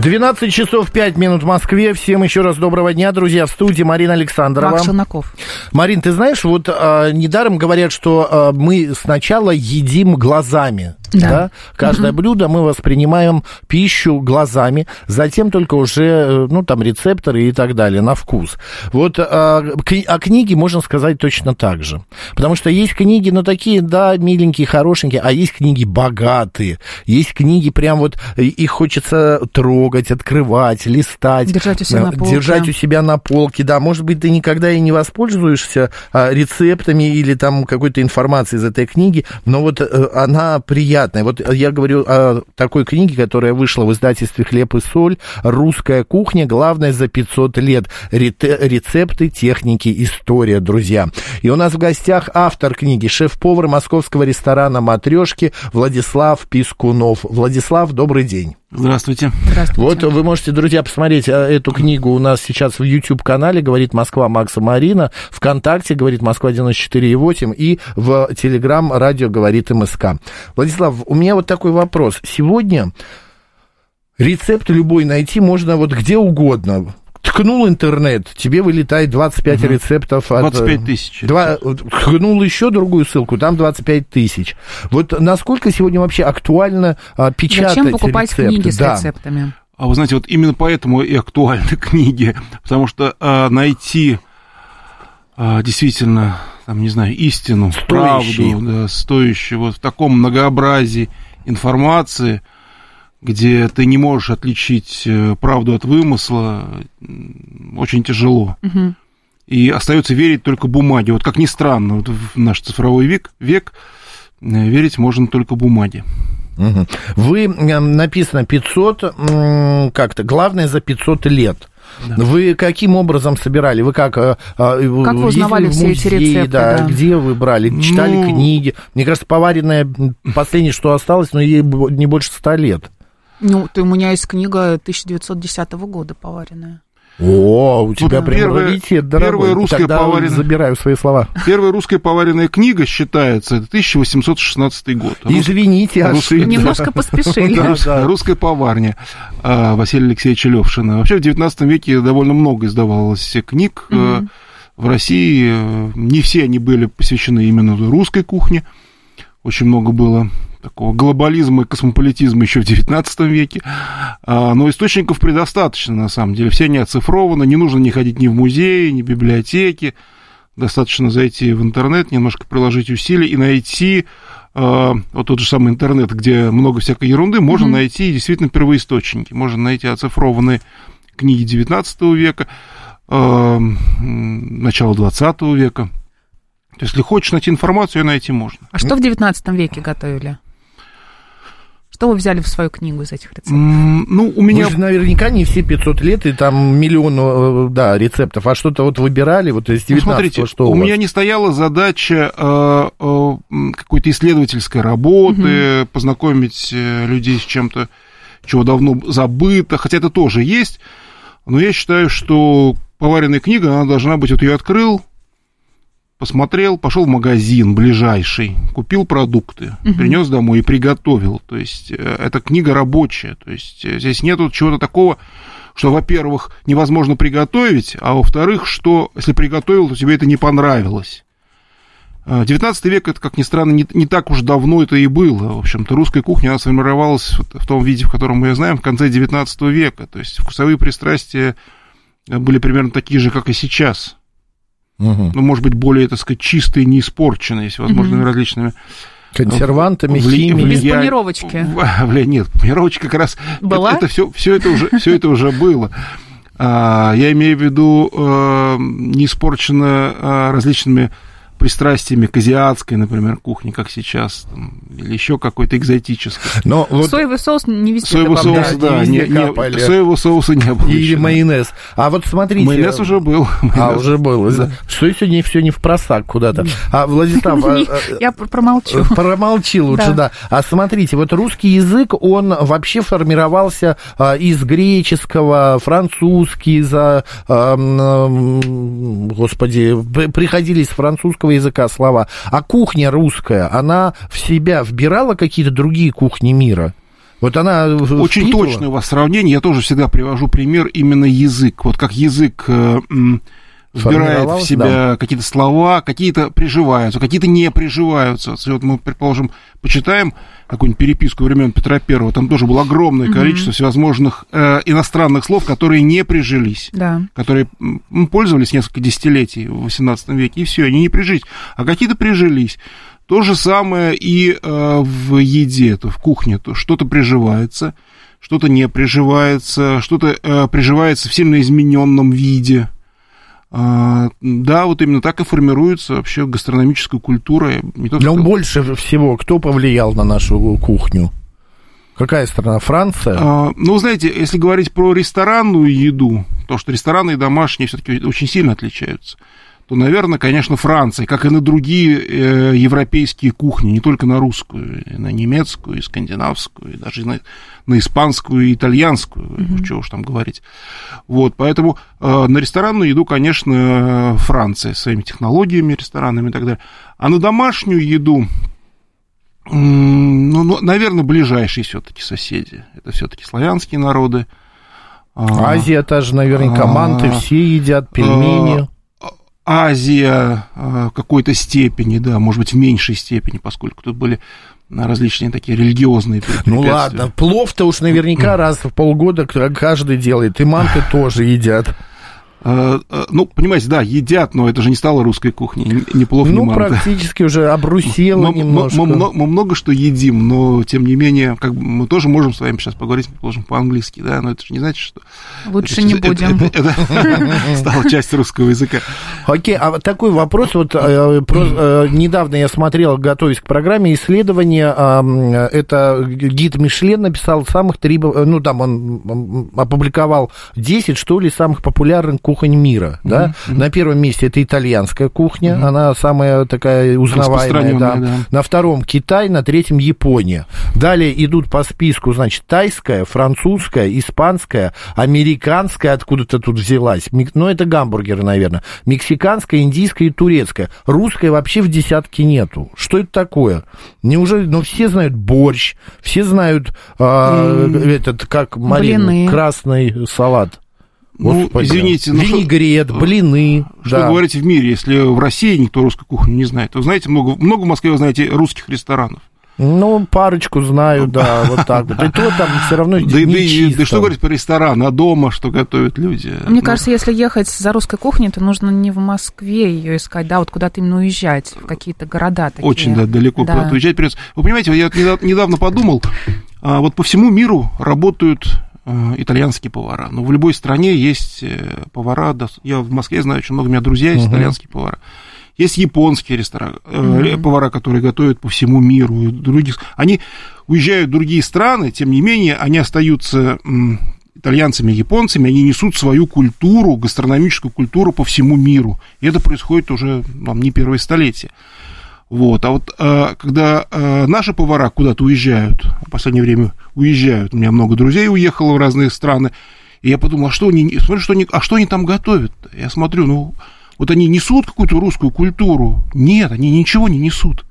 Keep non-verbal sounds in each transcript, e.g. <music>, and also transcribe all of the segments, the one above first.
12 часов 5 минут в Москве. Всем еще раз доброго дня, друзья. В студии Марина Александрова. Марк Шунаков. Марин, ты знаешь, вот а, недаром говорят, что а, мы сначала едим глазами. Да. да? Каждое угу. блюдо мы воспринимаем пищу глазами, затем только уже, э, ну, там, рецепторы и так далее, на вкус. Вот а, о книге можно сказать точно так же. Потому что есть книги, ну, такие, да, миленькие, хорошенькие, а есть книги богатые, есть книги прям вот, их хочется трогать, открывать, листать. Держать у себя на полке. Держать у себя на полке, да. Может быть, ты никогда и не воспользуешься а, рецептами или там какой-то информацией из этой книги, но вот а, она приятная. Вот я говорю о такой книге, которая вышла в издательстве «Хлеб и соль». «Русская кухня. Главное за 500 лет. Рецепты, техники, история, друзья». И у нас в гостях автор книги, шеф-повар московского ресторана «Матрешки» Владислав Пискунов. Владислав, добрый день. Здравствуйте. Здравствуйте. Вот вы можете, друзья, посмотреть а, эту книгу у нас сейчас в YouTube-канале «Говорит Москва» Макса Марина, ВКонтакте «Говорит Москва» 94,8 и в Телеграм «Радио говорит МСК». Владислав, у меня вот такой вопрос. Сегодня рецепт любой найти можно вот где угодно ткнул интернет, тебе вылетает 25 угу. рецептов. От, 25 тысяч. Два, ткнул еще другую ссылку, там 25 тысяч. Вот насколько сегодня вообще актуально а, печатать Зачем покупать рецепты? книги с да. рецептами? А вы знаете, вот именно поэтому и актуальны <laughs> книги, потому что а, найти а, действительно, там, не знаю, истину, стоящий. правду, да, стоящую вот в таком многообразии информации – где ты не можешь отличить э, правду от вымысла, очень тяжело. Угу. И остается верить только бумаге. Вот как ни странно, вот в наш цифровой век, век э, верить можно только бумаге. Угу. Вы, э, написано 500, как-то, главное за 500 лет. Да. Вы каким образом собирали? Вы как? Как вы узнавали все эти рецепты? Да, да. Где вы брали? Читали ну... книги? Мне кажется, поваренная последнее, что осталось, но ей не больше ста лет. Ну, ты, у меня есть книга 1910 года поваренная. О, у тебя ну, прям первая, раритет, дорогой. Первая русская Тогда поваренная... забираю свои слова. Первая русская поваренная книга считается, это 1816 год. Извините, а русская... Немножко поспешили. да, да. Русская поварня а, Василия Алексеевича Левшина. Вообще в 19 веке довольно много издавалось книг. Угу. В России не все они были посвящены именно русской кухне. Очень много было такого глобализма и космополитизма еще в XIX веке. А, но источников предостаточно, на самом деле. Все они оцифрованы, не нужно не ходить ни в музеи, ни в библиотеки. Достаточно зайти в интернет, немножко приложить усилий и найти а, вот тот же самый интернет, где много всякой ерунды, можно mm-hmm. найти действительно первоисточники. Можно найти оцифрованные книги XIX века, а, начала XX века. Если хочешь найти информацию, ее найти можно. А что в XIX веке готовили? Что вы взяли в свою книгу из этих рецептов? ну, у меня... Вы же наверняка не все 500 лет, и там миллион, э, да, рецептов, а что-то вот выбирали, вот из 19 ну, смотрите, что у, у меня не стояла задача э, э, какой-то исследовательской работы, угу. познакомить э, людей с чем-то, чего давно забыто, хотя это тоже есть, но я считаю, что поваренная книга, она должна быть, вот ее открыл, посмотрел, пошел в магазин ближайший, купил продукты, угу. принес домой и приготовил. То есть э, эта книга рабочая. То есть э, здесь нету чего-то такого, что, во-первых, невозможно приготовить, а во-вторых, что если приготовил, то тебе это не понравилось. 19 э, век, это, как ни странно, не, не так уж давно это и было. В общем-то, русская кухня, она сформировалась в том виде, в котором мы ее знаем, в конце 19 века. То есть вкусовые пристрастия были примерно такие же, как и сейчас угу. ну, может быть, более, так сказать, чистые, не испорченные, если возможными угу. различными консервантами, вли... химией. Без панировочки. <laughs> Вля... Нет, панировочка как раз... Была? Это, это все, все, это уже, все это уже было. А, я имею в виду, а, не испорчено а, различными пристрастиями к азиатской, например, кухне, как сейчас, там, или еще какой-то экзотической. Но вот Соевый соус не везде Соевый добавляют. соус, да, да, не не, не- соевого соуса не было. или еще, майонез. А вот смотрите... Майонез уже был. А, майонез. уже было. Да. Что сегодня все не в просак куда-то. А, Владислав, а, а, Я пр- промолчу. <laughs> Промолчи лучше, да. А смотрите, вот русский язык, он вообще формировался а, из греческого, французский, за, а, господи, приходили из французского языка слова. А кухня русская, она в себя вбирала какие-то другие кухни мира? Вот она Очень впитывала? точное у вас сравнение. Я тоже всегда привожу пример именно язык. Вот как язык э, вбирает в себя какие-то слова, какие-то приживаются, какие-то не приживаются. Вот мы, предположим, почитаем какую-нибудь переписку времен Петра Первого, там тоже было огромное количество всевозможных э, иностранных слов, которые не прижились. Да. которые м, пользовались несколько десятилетий в XVIII веке, и все, они не прижились. А какие-то прижились. То же самое и э, в еде, то в кухне, то что-то приживается, что-то не приживается, что-то э, приживается в сильно измененном виде. А, да, вот именно так и формируется вообще гастрономическая культура. Не то, Но что- больше всего кто повлиял на нашу кухню? Какая страна? Франция? А, ну, знаете, если говорить про ресторанную еду, то, что рестораны и домашние все-таки очень сильно отличаются, то, наверное, конечно, Франция, как и на другие э, европейские кухни, не только на русскую, и на немецкую, и скандинавскую, и даже на, на испанскую и итальянскую, чего уж там говорить. Вот, поэтому э, на ресторанную еду, конечно, Франция своими технологиями, ресторанами и так далее. А на домашнюю еду, М, Ну, ну, наверное, ближайшие все-таки соседи. Это все-таки славянские народы. А, Азия та же наверняка, манты все едят, пельмени. Азия а, в какой-то степени, да, может быть, в меньшей степени, поскольку тут были а, различные такие религиозные Ну ладно, плов-то уж наверняка раз в полгода каждый делает, и манты тоже едят. А, а, Ну, понимаете, да, едят, но это же не стало русской кухней, ни- ни плов, ни Ну, манты. практически уже обрусело Мы, мы- немножко. мы мно- мы много что едим, но тем не менее, как бы мы тоже можем с вами сейчас поговорить, предположим, по-английски, да, но это же не значит, что Лучше это- не это- будем. это- это <laughs> стало частью русского языка. Окей, а вот такой вопрос. Вот э, э, недавно я смотрел, готовясь к программе, исследование. э, это гид Мишлен написал самых три... Ну, там он опубликовал 10, что ли, самых популярных кухонь мира. Да? На первом месте это итальянская кухня. Она самая такая узнаваемая. Да. Да. На втором Китай, на третьем Япония. Далее идут по списку, значит, тайская, французская, испанская, американская, откуда-то тут взялась. Ну, это гамбургеры, наверное. Мексиканская, индийская и турецкая. Русской вообще в десятке нету. Что это такое? Неужели, ну, все знают борщ, все знают а, этот, как Блины. красный салат. Ну, Господи. извините, ну что- Винегрет, блины. Что да. говорите в мире, если в России никто русской кухни не знает? Вы знаете, много, много в Москве, вы знаете, русских ресторанов. Ну, парочку знаю, да, вот так вот. И то там все равно Да, и- да, да что говорить про ресторан, а дома что готовят люди? Мне Ну, кажется, если ехать за русской кухней, то нужно не в Москве ее искать, да, вот куда-то именно уезжать, в какие-то города такие. Очень да, далеко Да. куда-то уезжать придется. Вы понимаете, я недавно, подумал, а, вот по всему миру работают итальянские повара. Но в любой стране есть э, повара. Я в Москве знаю, очень много у меня друзья есть итальянские повара. Есть японские рестораны, э, повара, которые готовят по всему миру. и других. Они уезжают в другие страны, тем не менее, они остаются итальянцами, японцами, они несут свою культуру, гастрономическую культуру по всему миру. И это происходит уже вам не первое столетие. Вот. А вот э, когда э, наши повара куда-то уезжают, в последнее время уезжают, у меня много друзей уехало в разные страны, и я подумал, а что они, смотрю, что они, а что они там готовят? Я смотрю, ну, вот они несут какую-то русскую культуру? Нет, они ничего не несут.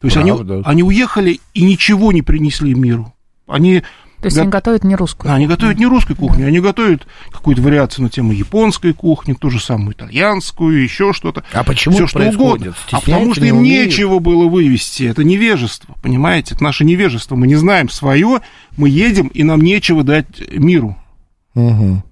То есть они, они уехали и ничего не принесли миру. Они То есть Го- они готовят не русскую. а, они готовят не русской кухню, они готовят какую-то вариацию на тему японской кухни, ту же самую итальянскую, еще что-то. А почему Все что происходит? угодно. А потому что не им умеют? нечего было вывести. Это невежество, понимаете? Это наше невежество. Мы не знаем свое, мы едем, и нам нечего дать миру. Мгм.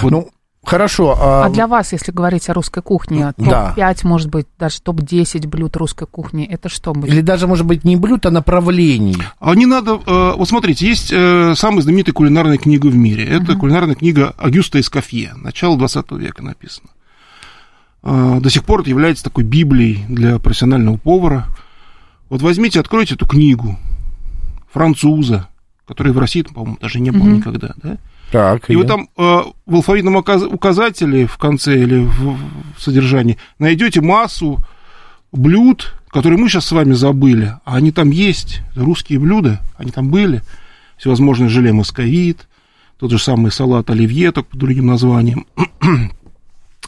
Вот. Ну, хорошо. А, А для вас, если говорить о русской кухне, Да. топ-5, может быть, даже топ-10 блюд русской кухни, это что будет? Или даже, может быть, не блюд, а направлений. А не надо... э, вот смотрите, есть э, самая знаменитая кулинарная книга в мире. Это кулинарная книга Агюста Эскофье. Начало 20 века написано. а, до сих пор это является такой библией для профессионального повара. Вот возьмите, откройте эту книгу француза, который в России, по-моему, даже не был никогда, да? Так, И вы там э, в алфавитном указателе в конце или в, в содержании найдете массу блюд, которые мы сейчас с вами забыли, а они там есть, русские блюда, они там были, всевозможные желе московит, тот же самый салат оливье, только под другим названием, <clears throat>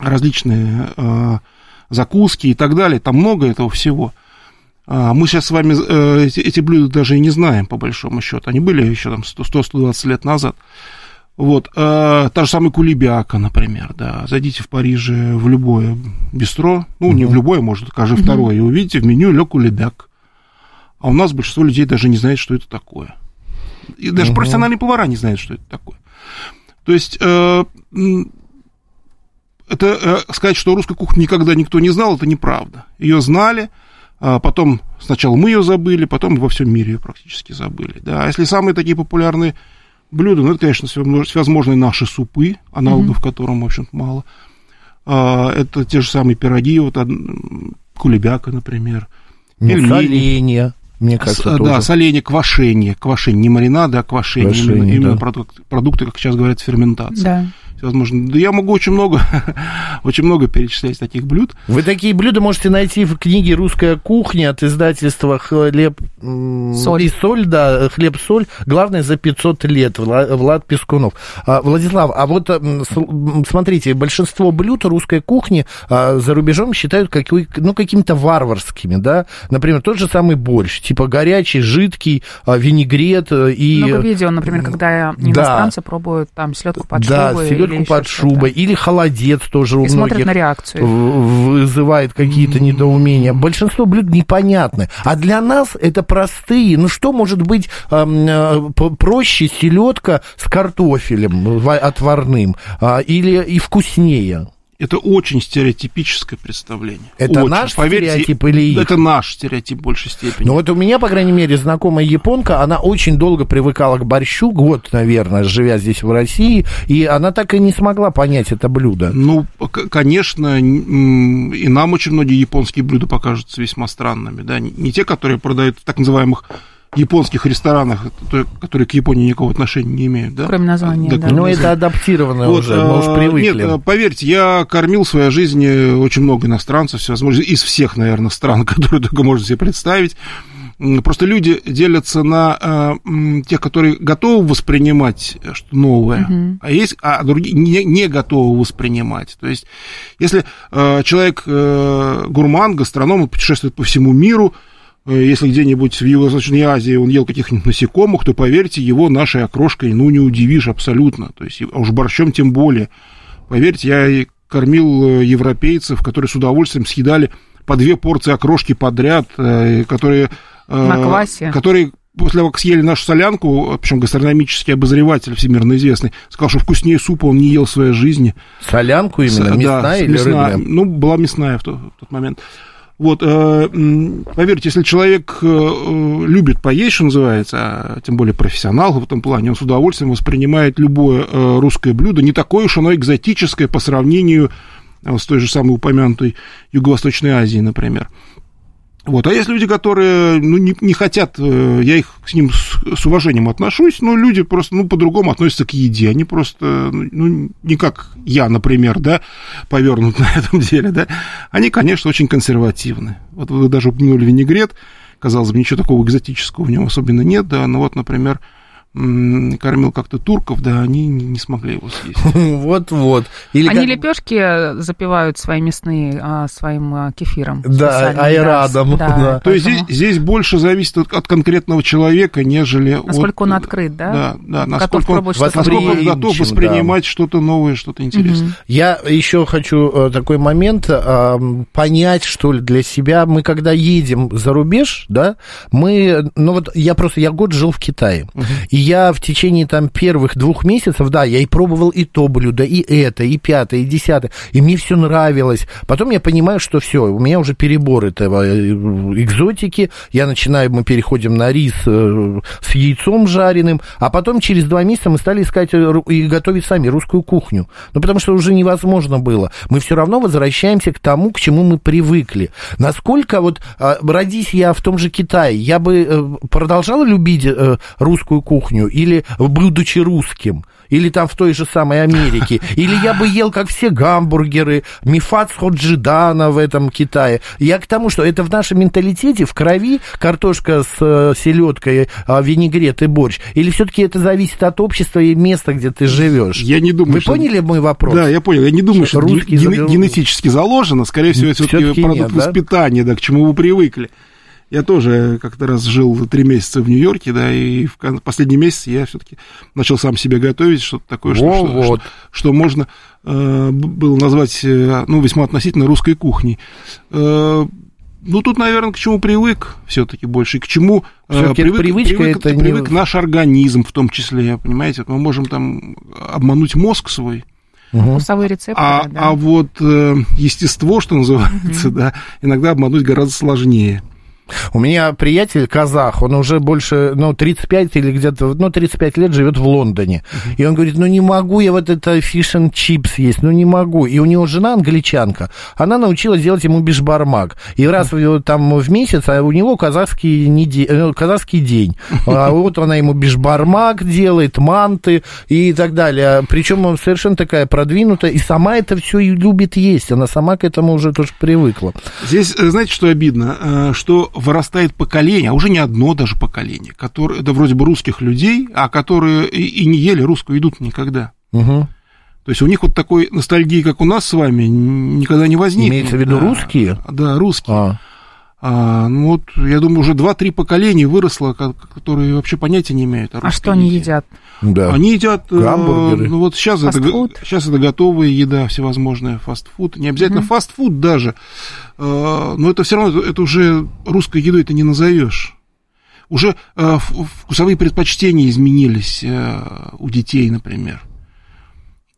различные э, закуски и так далее, там много этого всего. А мы сейчас с вами э, эти, блюда даже и не знаем, по большому счету. Они были еще там 100-120 лет назад. Вот, э, та же самая кулебяка, например, да. Зайдите в Париже в любое бистро, ну, не в любое, может, даже второе, и увидите в меню ле кулебяк. А у нас большинство людей даже не знает, что это такое. И даже профессиональные повара не знают, что это такое. То есть, э, это э, сказать, что русскую кухню никогда никто не знал, это неправда. Ее знали, а потом сначала мы ее забыли, потом во всем мире ее практически забыли. Да. А если самые такие популярные блюда, ну, это, конечно, всевозможные наши супы, аналогов которым, в общем-то, мало. А, это те же самые пироги, вот кулебяка, например. Ну, Пельмени. соленья, мне С- кажется, да, соленье, квашение, квашение, не маринады, а квашение, Квашение, именно, именно да. продукты, продукты, как сейчас говорят, ферментация. Да. Всевозможные. Да я могу очень много, <laughs> очень много перечислять таких блюд. Вы такие блюда можете найти в книге «Русская кухня» от издательства «Хлеб Соль. и соль», да, «Хлеб-соль», главное, за 500 лет, Вла- Влад Пескунов. А, Владислав, а вот смотрите, большинство блюд русской кухни а, за рубежом считают ну, какими-то варварскими, да, например, тот же самый борщ, типа горячий, жидкий, а, винегрет э, и... Много видео, например, когда да. иностранцы пробуют там селедку под да, шубой. Или под шубой, или холодец тоже у И смотрят многих на реакцию. в- вызывает какие-то недоумения. Большинство блюд непонятны. А для нас это простые. Ну что может быть эм, э, проще селедка с картофелем ва- отварным а, или и вкуснее? Это очень стереотипическое представление. Это Очень. наш Поверьте, стереотип или их? Это наш стереотип в большей степени. Ну вот у меня, по крайней мере, знакомая японка, она очень долго привыкала к борщу, год, наверное, живя здесь в России, и она так и не смогла понять это блюдо. Ну, конечно, и нам очень многие японские блюда покажутся весьма странными, да, не не те, которые продают в так называемых японских ресторанах, то- которые к Японии никакого отношения не имеют, да? Кроме названия, да. Ну, это адаптировано Вот, уже, мы уж а, привыкли. Нет, а, поверьте, я кормил в своей жизни очень много иностранцев, всевозможных, из всех, наверное, стран, <laughs> которые только можно себе представить. Просто люди делятся на м, тех, которые готовы воспринимать что новое, а есть, а другие не, не готовы воспринимать. То есть, если э, человек э, гурман, гастроном, он путешествует по всему миру, э, если где-нибудь в Юго-Восточной Азии он ел каких-нибудь насекомых, то, поверьте, его нашей окрошкой, ну, не удивишь абсолютно. То есть, а уж борщом тем более. Поверьте, я и кормил э, европейцев, которые с удовольствием съедали по две порции окрошки подряд, э, которые... э, На квасе. Которые после того, как съели нашу солянку, причем гастрономический обозреватель всемирно известный, сказал, что вкуснее супа он не ел в своей жизни. Солянку именно, С- мясная да, или мясная. рыбная? Ну, была мясная в, то- в тот момент. Вот, э, поверьте, если человек э, любит поесть, что называется, а тем более профессионал в этом плане, он с удовольствием воспринимает любое э, русское блюдо, не такое уж оно экзотическое по сравнению с той же самой упомянутой Юго-Восточной Азией, например. Вот. А есть люди, которые ну, не, не хотят, э, я их к ним с, с уважением отношусь, но люди просто ну, по-другому относятся к еде. Они просто, ну, не как я, например, да, повернут <laughs> на этом деле, да. Они, конечно, очень консервативны. Вот вы даже упомянули винегрет, казалось бы, ничего такого экзотического в нем особенно нет, да, но вот, например, кормил как-то турков, да, они не, смогли его съесть. <laughs> Вот-вот. Или Они как- лепешки запивают свои мясные а, своим а, кефиром. Да, айрадом, да. То есть здесь, здесь больше зависит от, от конкретного человека, нежели от... Насколько он открыт, да? Да, да, Готов насколько что-то насколько он готов воспринимать что-то новое, что-то интересное. Я еще хочу э, такой момент э, понять, что ли, для себя. Мы когда едем за рубеж, да, мы, ну вот я просто, я год жил в Китае, и я в течение там первых двух месяцев, да, я и пробовал и то блюдо, и это, и пятое, и десятое, и мне все нравилось. Потом я понимаю, что все, у меня уже перебор этого э, экзотики, я начинаю, мы переходим на рис э, с яйцом жареным, а потом через два месяца мы стали искать э, и готовить сами русскую кухню. Ну, потому что уже невозможно было. Мы все равно возвращаемся к тому, к чему мы привыкли. Насколько вот, а, родись я в том же Китае, я бы продолжала любить русскую кухню или будучи русским? Или там в той же самой Америке. <laughs> Или я бы ел, как все, гамбургеры, мифац ходжидана в этом Китае. Я к тому, что это в нашем менталитете, в крови, картошка с э, селедкой, а, винегрет и борщ. Или все-таки это зависит от общества и места, где ты живешь? Я не думаю, Вы что- поняли мой вопрос? Да, я понял. Я не думаю, что Русский ген- завел- генетически заложено. Скорее всего, это все-таки Всё-таки продукт нет, да? воспитания, да, к чему вы привыкли. Я тоже как-то раз жил три месяца в Нью-Йорке, да, и в последний месяц я все-таки начал сам себе готовить что-то такое, что, Во, что- вот. что- что можно э, было назвать, э, ну, весьма относительно русской кухней. Э, ну, тут, наверное, к чему привык все-таки больше, и к чему э, это привычка, привык, это не- привык наш организм в том числе, понимаете, мы можем там обмануть мозг свой, Мгм. Вкусовые рецепторы, а, да. а вот э, естество, что называется, да, иногда обмануть гораздо сложнее. У меня приятель казах, он уже больше, ну, 35 или где-то, ну, 35 лет живет в Лондоне. И он говорит, ну, не могу я вот это фиш and чипс есть, ну, не могу. И у него жена англичанка, она научилась делать ему бишбармак. И раз в- там в месяц, а у него казахский, неде- э, казахский день. <laughs> А вот она ему бишбармак делает, манты и так далее. Причем он совершенно такая продвинутая, и сама это все и любит есть. Она сама к этому уже тоже привыкла. Здесь, э, знаете, что обидно? Э, Что вырастает поколение, а уже не одно даже поколение, которое, это вроде бы русских людей, а которые и, и не ели русскую еду никогда. Мгм. То есть у них вот такой ностальгии, как у нас с вами, никогда не возникнет. Имеется в виду Да. русские? Да, русские. А. А, ну вот, я думаю, уже два-три поколения выросло, ко- которые вообще понятия не имеют о А что они еде. едят? Да. Они едят, э, Гамбургеры. ну вот сейчас это, сейчас это готовая еда, всевозможная фастфуд. Не обязательно фастфуд даже, э, но это все равно, это уже русской едой это не назовешь. Уже э, вкусовые предпочтения изменились э, у детей, например.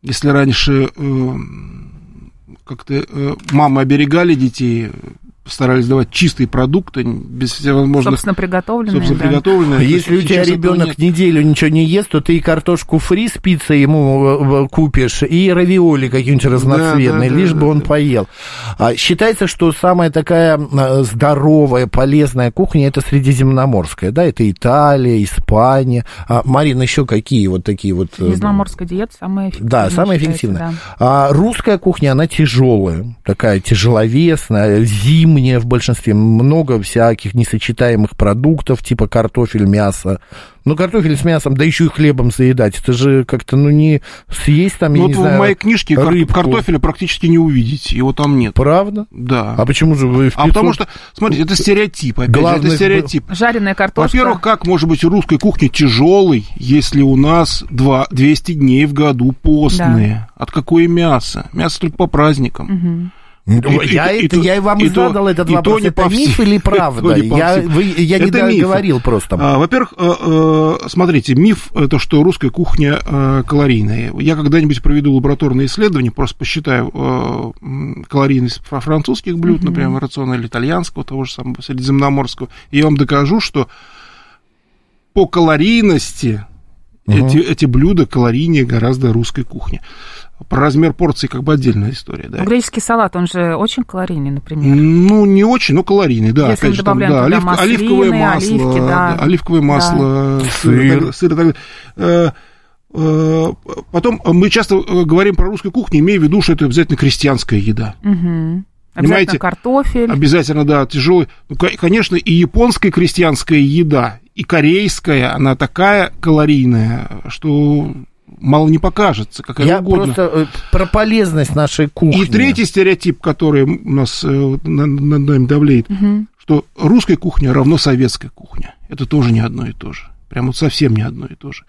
Если раньше э, как-то э, мамы оберегали детей, старались давать чистые продукты, без всевозможных Собственно, приготовленные, собственно, да. приготовленных. А Если у тебя ребенок неделю ничего не ест, то ты и картошку фри с пиццей ему э, купишь, и равиоли какие-нибудь разноцветные, да, лишь да, бы он да. поел. А считается, что самая такая э, здоровая, полезная кухня это средиземноморская, да, это Италия, Испания. А, Марина, еще какие вот такие вот... э, Средиземноморская диета самая эффективная. Да, самая эффективная. да. А русская кухня, она тяжелая, такая тяжеловесная, зимняя в большинстве, много всяких несочетаемых продуктов, типа картофель, мясо. Ну, картофель с мясом, да еще и хлебом заедать, это же как-то, ну, не съесть там, я Ну, не вот знаю, в моей книжке рыбку. картофеля практически не увидите, его там нет. Правда? Да. А почему же вы в А потому 500 что, смотрите, это стереотип, опять же, Главных это стереотип. Жареная картошка. Во-первых, как может быть русская кухня тяжелой, если у нас два, 200 дней в году постные? От какое мясо? Мясо только по праздникам. Мгм. Ну, И- я, и- и это, то- я и вам и, и то- задал этот и то вопрос. не это по миф всем- или <laughs> и то правда? не Я, вы, я не договорил просто. А, во-первых, э, э, смотрите, миф это что русская кухня э, калорийная. Я когда-нибудь проведу лабораторное исследование, просто посчитаю калорийность фра- французских блюд, например, рациона или итальянского, того же самого средиземноморского, и я вам докажу, что по калорийности эти, эти блюда калорийнее гораздо русской кухни. Про размер порции как бы отдельная история, да. Греческий салат, он же очень калорийный, например. Ну, не очень, но калорийный, да. Если опять же, там, да, туда оливк- маслины, оливковое масло, оливки, да. оливковое масло, Сыр. сыр, сыр и так далее. Э, э, Потом мы часто э, говорим про русскую кухню, имея в виду, что это обязательно крестьянская еда. Понимаете, Обязательно картофель. Обязательно, да, тяжелый. Ну, ко- конечно, и японская крестьянская еда, и корейская, она такая калорийная, что мало не покажется, какая Я угодно. просто э, про полезность нашей кухни. И третий стереотип, который у нас э, над нами давлеет, Мгм. что русская кухня равно советская кухня. Это тоже не одно и то же. Прям вот совсем не одно и то же.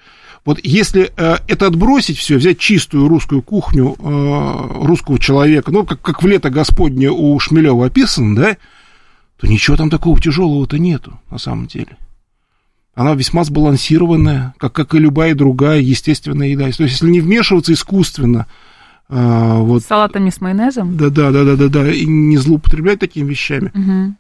Вот если э, это отбросить все, взять чистую русскую кухню э, русского человека, ну, как, как в лето Господне у Шмелева описано, да, то ничего там такого тяжелого-то нету, на самом деле. Она весьма сбалансированная, как, как и любая другая естественная еда. То есть, если не вмешиваться искусственно, а, вот, С салатами с майонезом? да, да, да, да, да, да, и не злоупотреблять такими вещами. Мгм.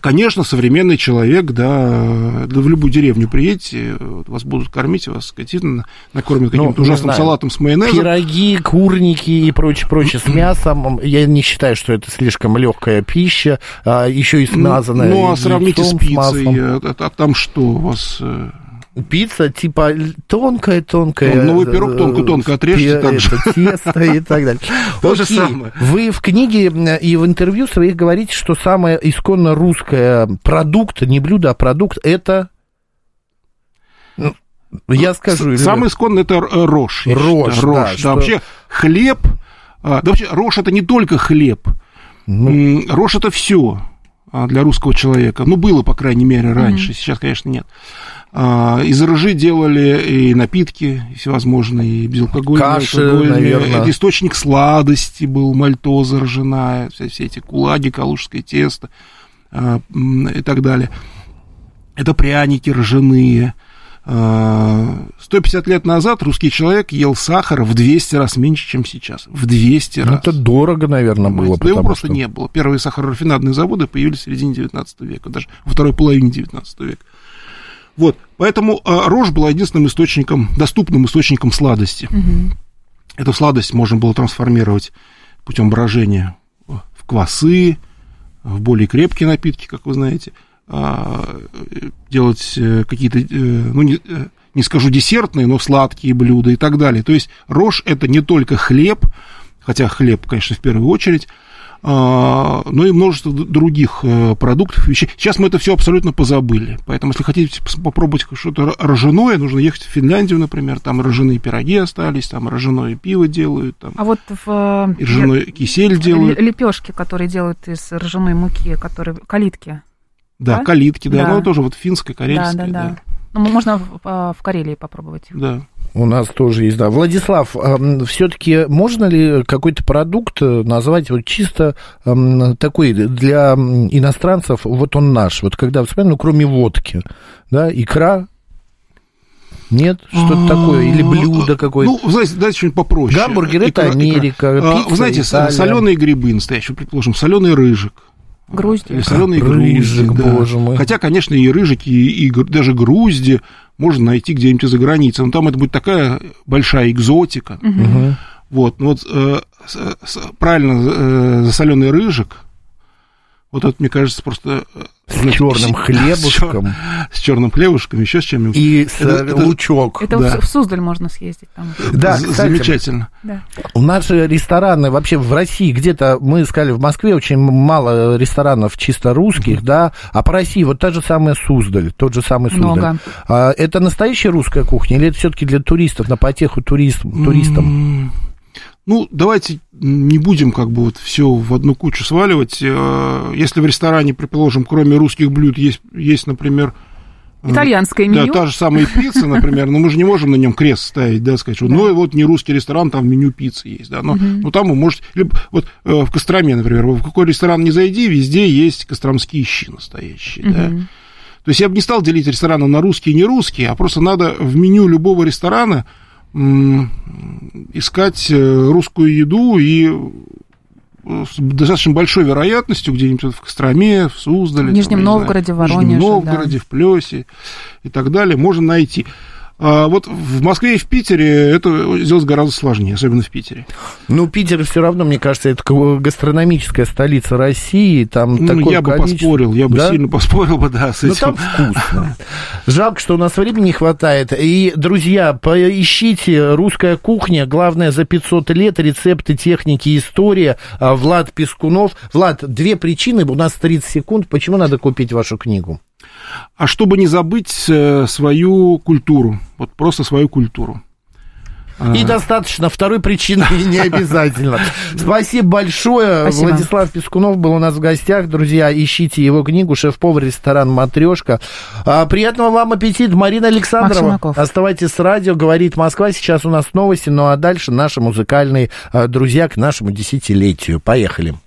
Конечно, современный человек, да, да, в любую деревню приедете, вас будут кормить, вас скотина накормят Ну, каким-то ужасным знаю. салатом с майонезом. Пироги, курники и прочее, прочее с мясом. Я не считаю, что это слишком легкая пища, а, еще и смазанная. Ну, а яйцом, сравните с пиццей, а, а- а там что у вас? Э, Пицца типа тонкая-тонкая. Ну, новый пирог тонко-тонко отрежьте так же. Тесто и так далее. <laughs> То же самое. Вы в книге э, и в интервью своих говорите, что самое исконно русское продукт, не блюдо, а продукт, это... Ну, Я скажу. Самый исконный это рожь. Рожь, рожь. Да, вообще хлеб. а, Да вообще рожь это не только хлеб. Ну. Рожь это все для русского человека. Ну, было, по крайней мере, раньше. Сейчас, конечно, нет. А, Из ржи делали и напитки и всевозможные, и безалкогольные, Каши, наверное. Это источник сладости был, мальтоза ржаная, все, все эти кулаги, калужское тесто а, и так далее. Это пряники ржаные. А, 150 лет назад русский человек ел сахара в 200 раз меньше, чем сейчас. В 200 Ну, раз. Это дорого, наверное, было. Да его просто что- не было. Первые сахарорафинадные заводы появились в середине 19 века, даже во второй половине 19 века. Вот, поэтому а, рожь была единственным источником, доступным источником сладости. Эту сладость можно было трансформировать путем брожения в квасы, в более крепкие напитки, как вы знаете, а, делать э, какие-то, э, ну, не, э, не скажу десертные, но сладкие блюда и так далее. То есть рожь это не только хлеб, хотя хлеб, конечно, в первую очередь, а, но и множество других продуктов, вещей. Сейчас мы это все абсолютно позабыли. Поэтому, если хотите попробовать что-то р- ржаное, нужно ехать в Финляндию, например. Там ржаные пироги остались, там ржаное пиво делают, там А вот в и ржаной кисель делают. лепешки, которые делают из ржаной муки, которые калитки. Да, да? калитки, да, Да. ну тоже вот финская, карельская, да, да, да. да. Ну, можно в, а, в Карелии попробовать. да. У нас тоже есть, да. Владислав, все-таки можно ли какой-то продукт э, назвать вот чисто такой для иностранцев, вот он наш, вот когда вспоминаю, ну, кроме водки, да, икра, нет, что-то такое, или блюдо какое-то. Ну, знаете, давайте что-нибудь попроще. Гамбургер это. Америка, А, пицца Вы знаете, соленые грибы настоящие, предположим, соленый рыжик. Грузди. Или соленые Рыжик, грузди, да. боже мой. Хотя, конечно, и рыжики, и, и даже грузди можно найти где-нибудь за границей. Но там это будет такая большая экзотика. Мгм. Вот, ну вот э, с- с- правильно э, засоленый рыжик. Вот это, мне кажется, просто... э, С черным <laughs> с- хлебушком С черным хлебушком, еще с чем-нибудь. и с Это- э, это- лучок. Это Да. в Суздаль можно съездить там. Да, З- кстати, Замечательно. Да. У нас же рестораны вообще в России где-то, мы сказали, в Москве очень мало ресторанов чисто русских, да, а по России вот та же самая Суздаль, тот же самый Суздаль. Много. А, это настоящая русская кухня или это все-таки для туристов, на потеху турист, туристам? М, Ну, давайте не будем как бы вот все в одну кучу сваливать. Э, Если в ресторане, предположим, кроме русских блюд есть, есть например, э, Итальянское да, меню. та же самая пицца, например, но мы же не можем на нем крест ставить, да, сказать, что, ну, и вот не русский ресторан, там меню пиццы есть, да, но, ну, там вы можете, либо, вот э, в Костроме, например, в какой ресторан не зайди, везде есть костромские щи настоящие, да. Мгм. То есть я бы не стал делить рестораны на русские и нерусские, а просто надо в меню любого ресторана искать э, русскую еду и э, с достаточно большой вероятностью где-нибудь в Костроме, в Суздале. В Нижнем там, Новгороде, знаю, в Воронеже, Нижнем Новгороде, в Плесе и так далее можно найти. А вот в Москве и в Питере это сделать гораздо сложнее, особенно в Питере. Ну, Питер все равно, мне кажется, это ка- гастрономическая столица России, там Ну, такое я бы количество- поспорил, я бы Да? сильно поспорил бы, да, с Ну, этим. там вкусно. Жалко, что у нас времени не хватает. И, друзья, поищите «Русская кухня». Главное, за 500 лет рецепты, техники, история. А, Влад Пескунов. Влад, две причины, у нас 30 секунд. Почему надо купить вашу книгу? А чтобы не забыть э, свою культуру, вот просто свою культуру. И А, достаточно. Второй причины <laughs> не обязательно. Спасибо большое. Спасибо. Владислав Пескунов был у нас в гостях. Друзья, ищите его книгу «Шеф-повар ресторан Матрешка». А, Приятного вам аппетита. Марина Александрова. Оставайтесь с радио. Говорит Москва. Сейчас у нас новости. Ну а дальше наши музыкальные а, друзья к нашему десятилетию. Поехали.